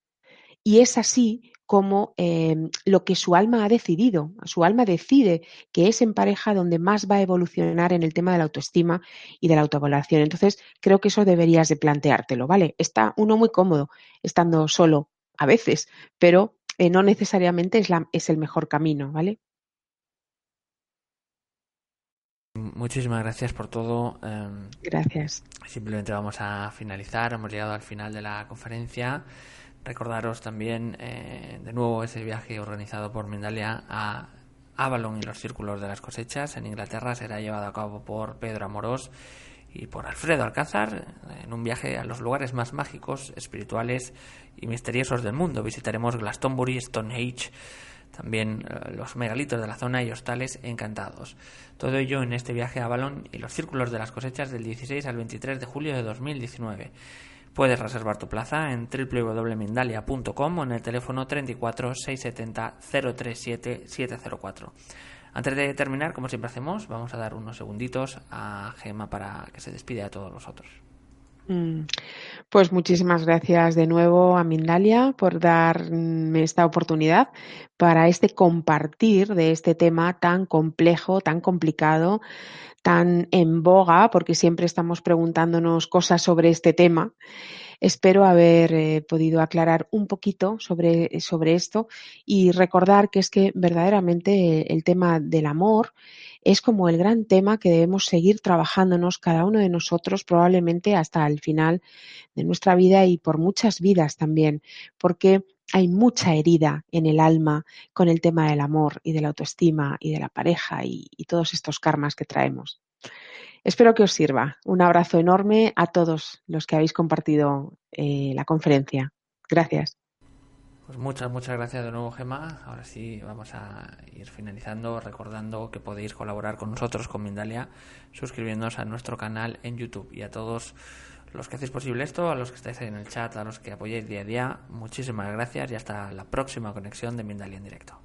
[SPEAKER 3] Y es así como em, lo que su alma ha decidido. Su alma decide que es en pareja donde más va a evolucionar en el tema de la autoestima y de la autoevaluación. Entonces, creo que eso deberías de planteártelo, ¿vale? Está uno muy cómodo estando solo a veces, pero eh, no necesariamente es, la, es el mejor camino, ¿vale?
[SPEAKER 1] Muchísimas gracias por todo. Em,
[SPEAKER 3] gracias.
[SPEAKER 1] Simplemente vamos a finalizar. Hemos llegado al final de la conferencia. Recordaros también eh, de nuevo ese viaje organizado por Mindalia a Avalon y los círculos de las cosechas en Inglaterra será llevado a cabo por Pedro Amorós y por Alfredo Alcázar en un viaje a los lugares más mágicos, espirituales y misteriosos del mundo. Visitaremos Glastonbury, Stonehenge, también eh, los megalitos de la zona y hostales encantados. Todo ello en este viaje a Avalon y los círculos de las cosechas del 16 al 23 de julio de 2019. Puedes reservar tu plaza en www.mindalia.com o en el teléfono 34 670 037 704. Antes de terminar, como siempre hacemos, vamos a dar unos segunditos a Gema para que se despide a todos vosotros.
[SPEAKER 3] Mm. Pues muchísimas gracias de nuevo a Mindalia por darme esta oportunidad para este compartir de este tema tan complejo, tan complicado, tan en boga, porque siempre estamos preguntándonos cosas sobre este tema. Espero haber eh, podido aclarar un poquito sobre, sobre esto y recordar que es que verdaderamente el tema del amor es como el gran tema que debemos seguir trabajándonos cada uno de nosotros probablemente hasta el final de nuestra vida y por muchas vidas también, porque hay mucha herida en el alma con el tema del amor y de la autoestima y de la pareja y, todos estos karmas que traemos. Espero que os sirva. Un abrazo enorme a todos los que habéis compartido eh, la conferencia. Gracias.
[SPEAKER 1] Pues muchas, muchas gracias de nuevo, Gema. Ahora sí, vamos a ir finalizando recordando que podéis colaborar con nosotros, con Mindalia, suscribiéndonos a nuestro canal en YouTube. Y a todos los que hacéis posible esto, a los que estáis ahí en el chat, a los que apoyáis día a día, muchísimas gracias y hasta la próxima conexión de Mindalia en directo.